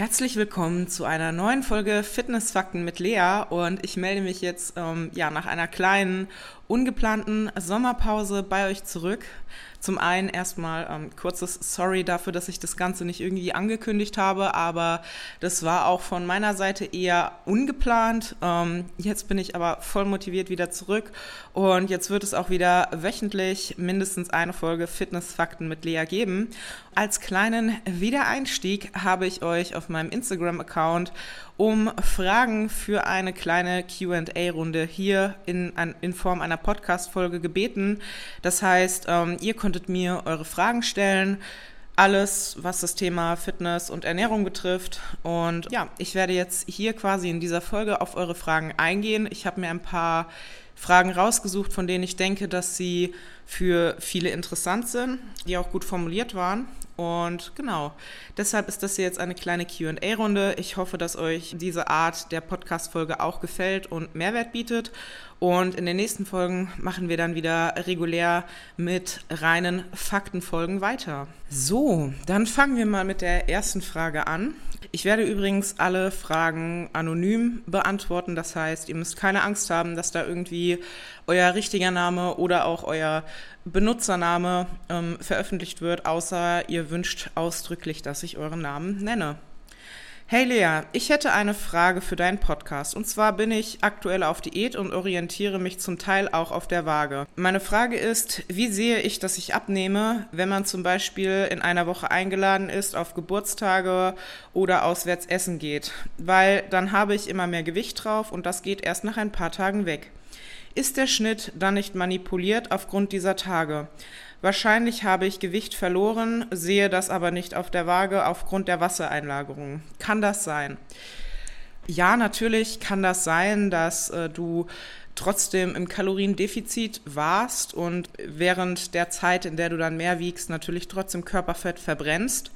Herzlich willkommen zu einer neuen Folge Fitnessfakten mit Lea. Und ich melde mich jetzt ähm, ja nach einer kleinen ungeplanten Sommerpause bei euch zurück. Zum einen erstmal ähm, kurzes Sorry dafür, dass ich das Ganze nicht irgendwie angekündigt habe, aber das war auch von meiner Seite eher ungeplant. Ähm, jetzt bin ich aber voll motiviert wieder zurück und jetzt wird es auch wieder wöchentlich mindestens eine Folge Fitnessfakten mit Lea geben. Als kleinen Wiedereinstieg habe ich euch auf meinem Instagram-Account um Fragen für eine kleine QA-Runde hier in, in Form einer Podcast-Folge gebeten. Das heißt, ähm, ihr konntet mir eure Fragen stellen alles, was das Thema Fitness und Ernährung betrifft. Und ja, ich werde jetzt hier quasi in dieser Folge auf eure Fragen eingehen. Ich habe mir ein paar Fragen rausgesucht, von denen ich denke, dass sie für viele interessant sind, die auch gut formuliert waren. Und genau, deshalb ist das hier jetzt eine kleine QA-Runde. Ich hoffe, dass euch diese Art der Podcast-Folge auch gefällt und Mehrwert bietet. Und in den nächsten Folgen machen wir dann wieder regulär mit reinen Faktenfolgen weiter. So, dann fangen wir mal mit der ersten Frage an. Ich werde übrigens alle Fragen anonym beantworten. Das heißt, ihr müsst keine Angst haben, dass da irgendwie euer richtiger Name oder auch euer Benutzername ähm, veröffentlicht wird, außer ihr wünscht ausdrücklich, dass ich euren Namen nenne. Hey Lea, ich hätte eine Frage für deinen Podcast. Und zwar bin ich aktuell auf Diät und orientiere mich zum Teil auch auf der Waage. Meine Frage ist, wie sehe ich, dass ich abnehme, wenn man zum Beispiel in einer Woche eingeladen ist auf Geburtstage oder auswärts essen geht? Weil dann habe ich immer mehr Gewicht drauf und das geht erst nach ein paar Tagen weg. Ist der Schnitt dann nicht manipuliert aufgrund dieser Tage? Wahrscheinlich habe ich Gewicht verloren, sehe das aber nicht auf der Waage aufgrund der Wassereinlagerung. Kann das sein? Ja, natürlich kann das sein, dass äh, du trotzdem im Kaloriendefizit warst und während der Zeit, in der du dann mehr wiegst, natürlich trotzdem Körperfett verbrennst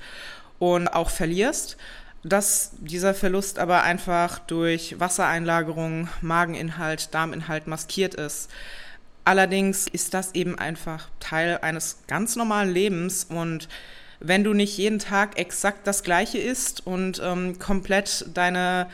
und auch verlierst. Dass dieser Verlust aber einfach durch Wassereinlagerung, Mageninhalt, Darminhalt maskiert ist. Allerdings ist das eben einfach Teil eines ganz normalen Lebens und wenn du nicht jeden Tag exakt das Gleiche isst und ähm, komplett deine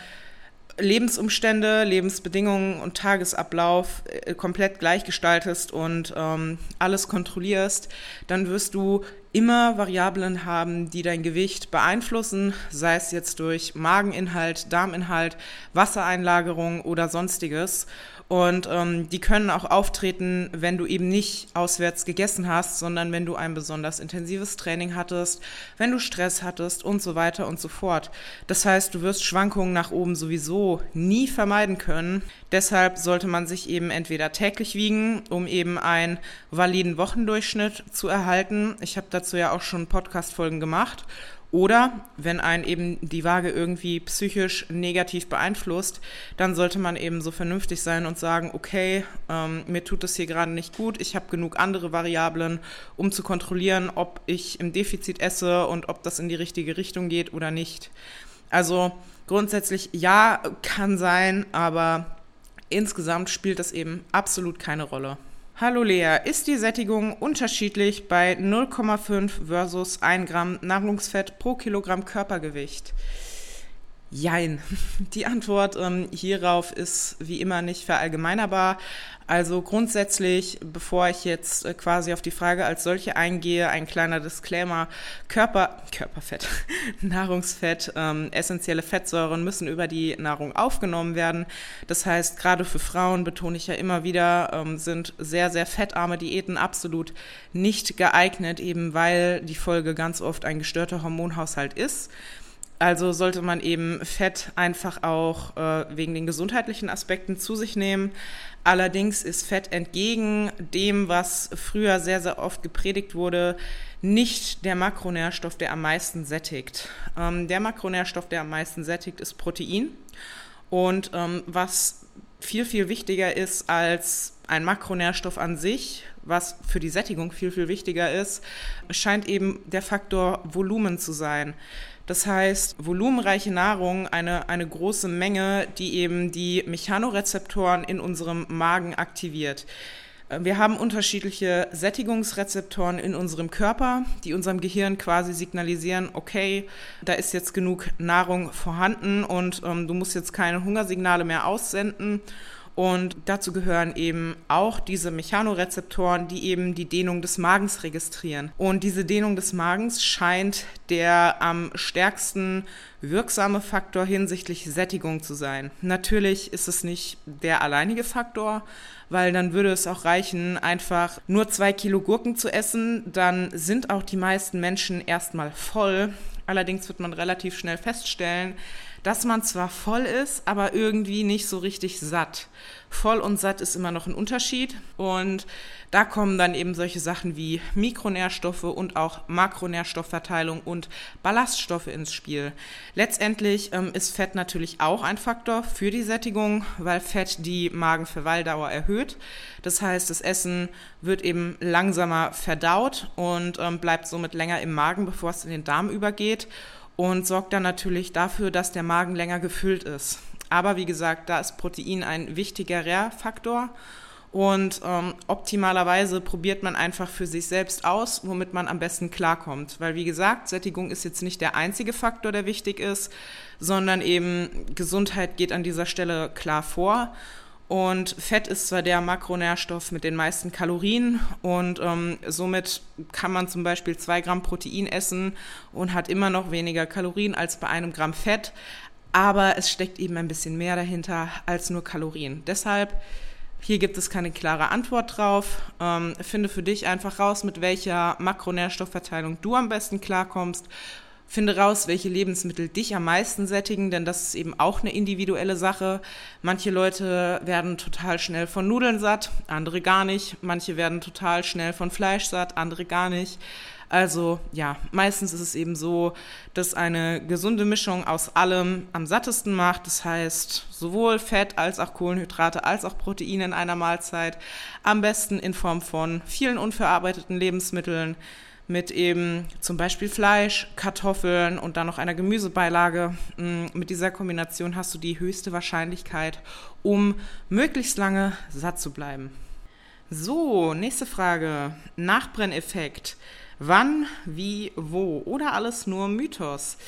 Lebensumstände, Lebensbedingungen und Tagesablauf äh, komplett gleichgestaltest und ähm, alles kontrollierst, dann wirst du immer Variablen haben, die dein Gewicht beeinflussen, sei es jetzt durch Mageninhalt, Darminhalt, Wassereinlagerung oder sonstiges. Und ähm, die können auch auftreten, wenn du eben nicht auswärts gegessen hast, sondern wenn du ein besonders intensives Training hattest, wenn du Stress hattest und so weiter und so fort. Das heißt, du wirst Schwankungen nach oben sowieso nie vermeiden können. Deshalb sollte man sich eben entweder täglich wiegen, um eben einen validen Wochendurchschnitt zu erhalten. Ich habe dazu ja auch schon Podcast-Folgen gemacht oder wenn einen eben die Waage irgendwie psychisch negativ beeinflusst, dann sollte man eben so vernünftig sein und sagen, okay, ähm, mir tut es hier gerade nicht gut, ich habe genug andere Variablen, um zu kontrollieren, ob ich im Defizit esse und ob das in die richtige Richtung geht oder nicht. Also grundsätzlich ja, kann sein, aber insgesamt spielt das eben absolut keine Rolle. Hallo Lea, ist die Sättigung unterschiedlich bei 0,5 versus 1 Gramm Nahrungsfett pro Kilogramm Körpergewicht? Jein. Die Antwort ähm, hierauf ist wie immer nicht verallgemeinerbar. Also grundsätzlich, bevor ich jetzt äh, quasi auf die Frage als solche eingehe, ein kleiner Disclaimer. Körper, Körperfett, Nahrungsfett, ähm, essentielle Fettsäuren müssen über die Nahrung aufgenommen werden. Das heißt, gerade für Frauen, betone ich ja immer wieder, ähm, sind sehr, sehr fettarme Diäten absolut nicht geeignet, eben weil die Folge ganz oft ein gestörter Hormonhaushalt ist. Also sollte man eben Fett einfach auch äh, wegen den gesundheitlichen Aspekten zu sich nehmen. Allerdings ist Fett entgegen dem, was früher sehr, sehr oft gepredigt wurde, nicht der Makronährstoff, der am meisten sättigt. Ähm, der Makronährstoff, der am meisten sättigt, ist Protein. Und ähm, was viel, viel wichtiger ist als ein Makronährstoff an sich, was für die Sättigung viel, viel wichtiger ist, scheint eben der Faktor Volumen zu sein. Das heißt, volumenreiche Nahrung, eine, eine große Menge, die eben die Mechanorezeptoren in unserem Magen aktiviert. Wir haben unterschiedliche Sättigungsrezeptoren in unserem Körper, die unserem Gehirn quasi signalisieren, okay, da ist jetzt genug Nahrung vorhanden und ähm, du musst jetzt keine Hungersignale mehr aussenden. Und dazu gehören eben auch diese Mechanorezeptoren, die eben die Dehnung des Magens registrieren. Und diese Dehnung des Magens scheint der am stärksten wirksame Faktor hinsichtlich Sättigung zu sein. Natürlich ist es nicht der alleinige Faktor, weil dann würde es auch reichen, einfach nur zwei Kilo Gurken zu essen. Dann sind auch die meisten Menschen erstmal voll. Allerdings wird man relativ schnell feststellen, dass man zwar voll ist, aber irgendwie nicht so richtig satt. Voll und satt ist immer noch ein Unterschied und da kommen dann eben solche Sachen wie Mikronährstoffe und auch Makronährstoffverteilung und Ballaststoffe ins Spiel. Letztendlich ähm, ist Fett natürlich auch ein Faktor für die Sättigung, weil Fett die Magenverweildauer erhöht. Das heißt, das Essen wird eben langsamer verdaut und ähm, bleibt somit länger im Magen, bevor es in den Darm übergeht und sorgt dann natürlich dafür, dass der Magen länger gefüllt ist. Aber wie gesagt, da ist Protein ein wichtigerer Faktor. Und ähm, optimalerweise probiert man einfach für sich selbst aus, womit man am besten klarkommt. Weil wie gesagt, Sättigung ist jetzt nicht der einzige Faktor, der wichtig ist, sondern eben Gesundheit geht an dieser Stelle klar vor. Und Fett ist zwar der Makronährstoff mit den meisten Kalorien und ähm, somit kann man zum Beispiel zwei Gramm Protein essen und hat immer noch weniger Kalorien als bei einem Gramm Fett, aber es steckt eben ein bisschen mehr dahinter als nur Kalorien. Deshalb hier gibt es keine klare Antwort drauf. Ähm, finde für dich einfach raus, mit welcher Makronährstoffverteilung du am besten klarkommst Finde raus, welche Lebensmittel dich am meisten sättigen, denn das ist eben auch eine individuelle Sache. Manche Leute werden total schnell von Nudeln satt, andere gar nicht. Manche werden total schnell von Fleisch satt, andere gar nicht. Also ja, meistens ist es eben so, dass eine gesunde Mischung aus allem am sattesten macht. Das heißt, sowohl Fett als auch Kohlenhydrate als auch Proteine in einer Mahlzeit. Am besten in Form von vielen unverarbeiteten Lebensmitteln mit eben zum Beispiel Fleisch, Kartoffeln und dann noch einer Gemüsebeilage. Mm, mit dieser Kombination hast du die höchste Wahrscheinlichkeit, um möglichst lange satt zu bleiben. So, nächste Frage. Nachbrenneffekt. Wann, wie, wo oder alles nur Mythos?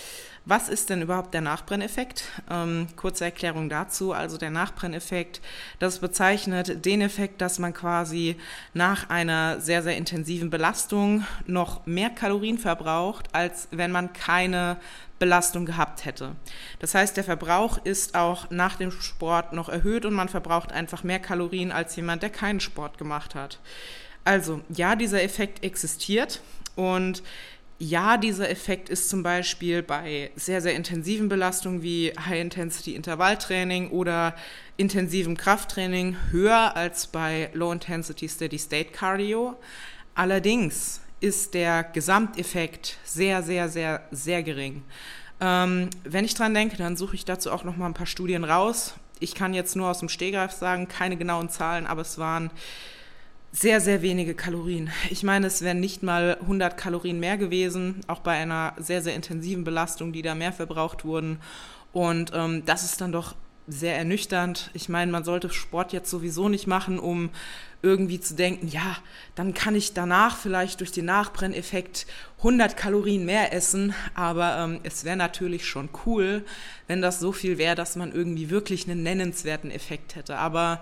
Was ist denn überhaupt der Nachbrenneffekt? Ähm, kurze Erklärung dazu. Also der Nachbrenneffekt, das bezeichnet den Effekt, dass man quasi nach einer sehr, sehr intensiven Belastung noch mehr Kalorien verbraucht, als wenn man keine Belastung gehabt hätte. Das heißt, der Verbrauch ist auch nach dem Sport noch erhöht und man verbraucht einfach mehr Kalorien als jemand, der keinen Sport gemacht hat. Also ja, dieser Effekt existiert und ja, dieser Effekt ist zum Beispiel bei sehr, sehr intensiven Belastungen wie High-Intensity-Intervalltraining oder intensivem Krafttraining höher als bei Low-Intensity Steady-State Cardio. Allerdings ist der Gesamteffekt sehr, sehr, sehr, sehr gering. Ähm, wenn ich dran denke, dann suche ich dazu auch noch mal ein paar Studien raus. Ich kann jetzt nur aus dem Stehgreif sagen, keine genauen Zahlen, aber es waren sehr, sehr wenige Kalorien. Ich meine, es wären nicht mal 100 Kalorien mehr gewesen, auch bei einer sehr, sehr intensiven Belastung, die da mehr verbraucht wurden. Und ähm, das ist dann doch sehr ernüchternd. Ich meine, man sollte Sport jetzt sowieso nicht machen, um irgendwie zu denken, ja, dann kann ich danach vielleicht durch den Nachbrenneffekt 100 Kalorien mehr essen. Aber ähm, es wäre natürlich schon cool, wenn das so viel wäre, dass man irgendwie wirklich einen nennenswerten Effekt hätte. Aber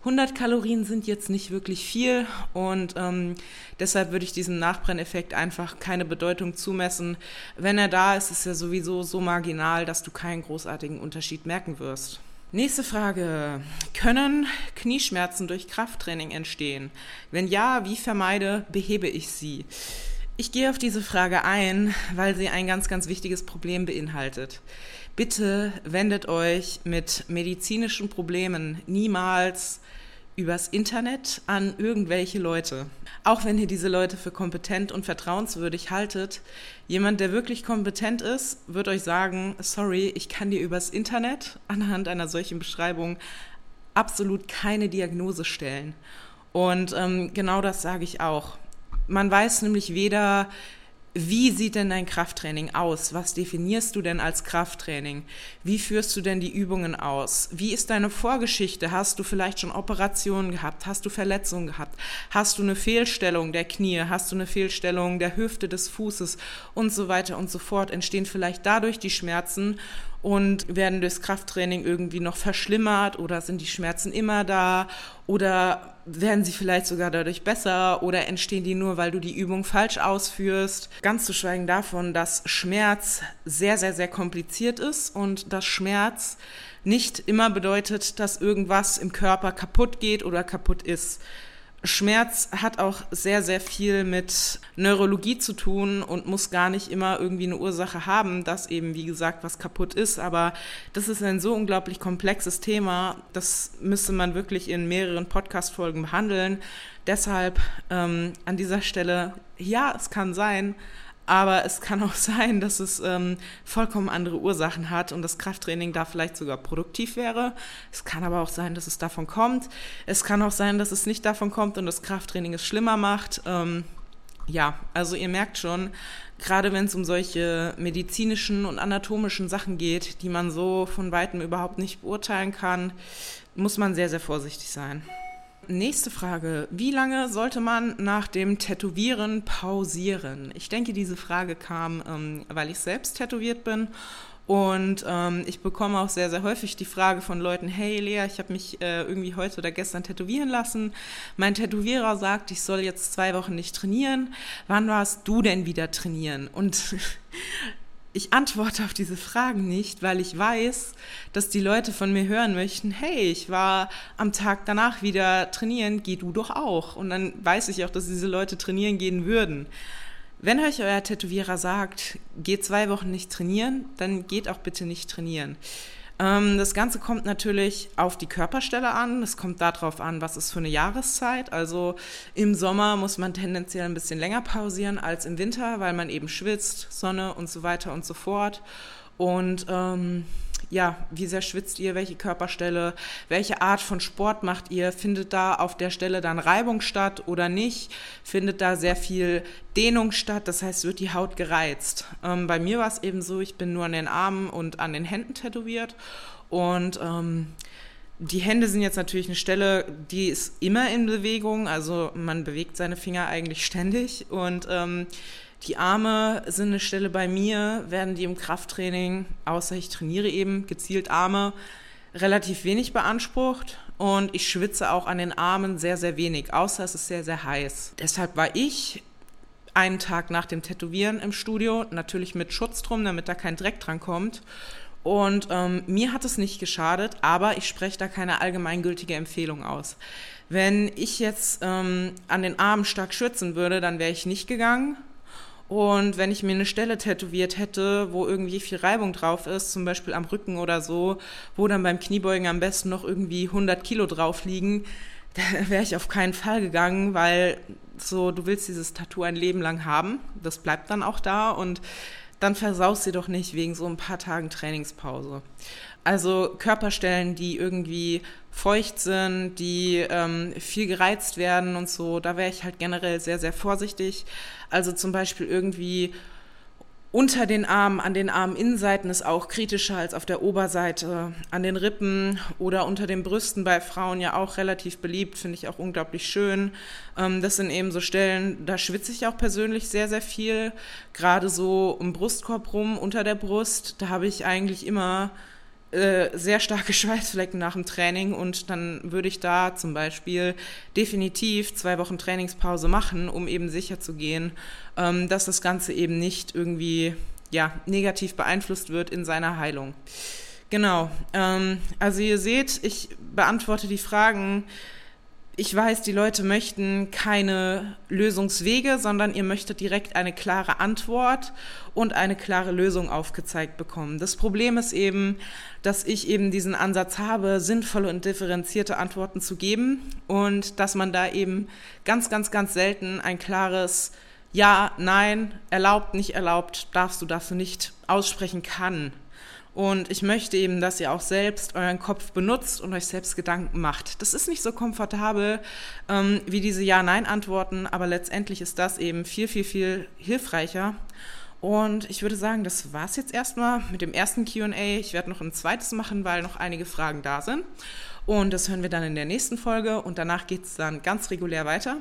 100 Kalorien sind jetzt nicht wirklich viel und ähm, deshalb würde ich diesem Nachbrenneffekt einfach keine Bedeutung zumessen. Wenn er da ist, ist er sowieso so marginal, dass du keinen großartigen Unterschied merken wirst. Nächste Frage. Können Knieschmerzen durch Krafttraining entstehen? Wenn ja, wie vermeide, behebe ich sie? Ich gehe auf diese Frage ein, weil sie ein ganz, ganz wichtiges Problem beinhaltet. Bitte wendet euch mit medizinischen Problemen niemals übers Internet an irgendwelche Leute. Auch wenn ihr diese Leute für kompetent und vertrauenswürdig haltet, jemand, der wirklich kompetent ist, wird euch sagen, sorry, ich kann dir übers Internet anhand einer solchen Beschreibung absolut keine Diagnose stellen. Und ähm, genau das sage ich auch. Man weiß nämlich weder, wie sieht denn dein Krafttraining aus? Was definierst du denn als Krafttraining? Wie führst du denn die Übungen aus? Wie ist deine Vorgeschichte? Hast du vielleicht schon Operationen gehabt? Hast du Verletzungen gehabt? Hast du eine Fehlstellung der Knie? Hast du eine Fehlstellung der Hüfte, des Fußes und so weiter und so fort? Entstehen vielleicht dadurch die Schmerzen und werden durchs Krafttraining irgendwie noch verschlimmert oder sind die Schmerzen immer da oder werden sie vielleicht sogar dadurch besser oder entstehen die nur, weil du die Übung falsch ausführst. Ganz zu schweigen davon, dass Schmerz sehr, sehr, sehr kompliziert ist und dass Schmerz nicht immer bedeutet, dass irgendwas im Körper kaputt geht oder kaputt ist. Schmerz hat auch sehr, sehr viel mit Neurologie zu tun und muss gar nicht immer irgendwie eine Ursache haben, dass eben, wie gesagt, was kaputt ist. Aber das ist ein so unglaublich komplexes Thema, das müsste man wirklich in mehreren Podcast-Folgen behandeln. Deshalb ähm, an dieser Stelle, ja, es kann sein, aber es kann auch sein, dass es ähm, vollkommen andere Ursachen hat und das Krafttraining da vielleicht sogar produktiv wäre. Es kann aber auch sein, dass es davon kommt. Es kann auch sein, dass es nicht davon kommt und das Krafttraining es schlimmer macht. Ähm, ja, also ihr merkt schon, gerade wenn es um solche medizinischen und anatomischen Sachen geht, die man so von weitem überhaupt nicht beurteilen kann, muss man sehr, sehr vorsichtig sein. Nächste Frage. Wie lange sollte man nach dem Tätowieren pausieren? Ich denke, diese Frage kam, ähm, weil ich selbst tätowiert bin. Und ähm, ich bekomme auch sehr, sehr häufig die Frage von Leuten, hey Lea, ich habe mich äh, irgendwie heute oder gestern tätowieren lassen. Mein Tätowierer sagt, ich soll jetzt zwei Wochen nicht trainieren. Wann warst du denn wieder trainieren? Und ich antworte auf diese Fragen nicht, weil ich weiß, dass die Leute von mir hören möchten, hey, ich war am Tag danach wieder trainieren, geh du doch auch. Und dann weiß ich auch, dass diese Leute trainieren gehen würden. Wenn euch euer Tätowierer sagt, geht zwei Wochen nicht trainieren, dann geht auch bitte nicht trainieren. Ähm, das Ganze kommt natürlich auf die Körperstelle an. Es kommt darauf an, was ist für eine Jahreszeit. Also im Sommer muss man tendenziell ein bisschen länger pausieren als im Winter, weil man eben schwitzt, Sonne und so weiter und so fort. Und ähm, ja, wie sehr schwitzt ihr, welche Körperstelle, welche Art von Sport macht ihr, findet da auf der Stelle dann Reibung statt oder nicht, findet da sehr viel Dehnung statt, das heißt, wird die Haut gereizt. Ähm, bei mir war es eben so, ich bin nur an den Armen und an den Händen tätowiert. Und ähm, die Hände sind jetzt natürlich eine Stelle, die ist immer in Bewegung, also man bewegt seine Finger eigentlich ständig. Und ähm, die Arme sind eine Stelle bei mir, werden die im Krafttraining, außer ich trainiere eben gezielt Arme, relativ wenig beansprucht und ich schwitze auch an den Armen sehr, sehr wenig, außer es ist sehr, sehr heiß. Deshalb war ich einen Tag nach dem Tätowieren im Studio, natürlich mit Schutz drum, damit da kein Dreck dran kommt. Und ähm, mir hat es nicht geschadet, aber ich spreche da keine allgemeingültige Empfehlung aus. Wenn ich jetzt ähm, an den Armen stark schwitzen würde, dann wäre ich nicht gegangen, und wenn ich mir eine Stelle tätowiert hätte, wo irgendwie viel Reibung drauf ist, zum Beispiel am Rücken oder so, wo dann beim Kniebeugen am besten noch irgendwie 100 Kilo drauf liegen, da wäre ich auf keinen Fall gegangen, weil so, du willst dieses Tattoo ein Leben lang haben. Das bleibt dann auch da und dann versaust sie doch nicht wegen so ein paar Tagen Trainingspause. Also Körperstellen, die irgendwie feucht sind, die ähm, viel gereizt werden und so, da wäre ich halt generell sehr, sehr vorsichtig. Also zum Beispiel irgendwie unter den Armen, an den Arminnenseiten ist auch kritischer als auf der Oberseite, an den Rippen oder unter den Brüsten bei Frauen ja auch relativ beliebt, finde ich auch unglaublich schön. Ähm, das sind eben so Stellen, da schwitze ich auch persönlich sehr, sehr viel, gerade so um Brustkorb rum, unter der Brust, da habe ich eigentlich immer äh, sehr starke Schweißflecken nach dem Training und dann würde ich da zum Beispiel definitiv zwei Wochen Trainingspause machen, um eben sicher zu gehen, ähm, dass das Ganze eben nicht irgendwie ja, negativ beeinflusst wird in seiner Heilung. Genau, ähm, also ihr seht, ich beantworte die Fragen ich weiß, die Leute möchten keine Lösungswege, sondern ihr möchtet direkt eine klare Antwort und eine klare Lösung aufgezeigt bekommen. Das Problem ist eben, dass ich eben diesen Ansatz habe, sinnvolle und differenzierte Antworten zu geben und dass man da eben ganz, ganz, ganz selten ein klares Ja, nein, erlaubt, nicht erlaubt, darfst du, darfst du nicht aussprechen kann. Und ich möchte eben, dass ihr auch selbst euren Kopf benutzt und euch selbst Gedanken macht. Das ist nicht so komfortabel ähm, wie diese Ja-Nein-Antworten, aber letztendlich ist das eben viel, viel, viel hilfreicher. Und ich würde sagen, das war's jetzt erstmal mit dem ersten QA. Ich werde noch ein zweites machen, weil noch einige Fragen da sind. Und das hören wir dann in der nächsten Folge und danach geht es dann ganz regulär weiter.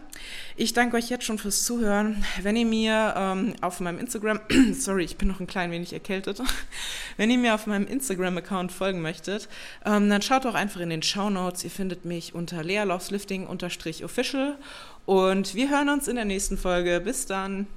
Ich danke euch jetzt schon fürs Zuhören. Wenn ihr mir ähm, auf meinem Instagram, sorry, ich bin noch ein klein wenig erkältet, wenn ihr mir auf meinem Instagram-Account folgen möchtet, ähm, dann schaut doch einfach in den Show Notes. Ihr findet mich unter lealovslifting-official und wir hören uns in der nächsten Folge. Bis dann.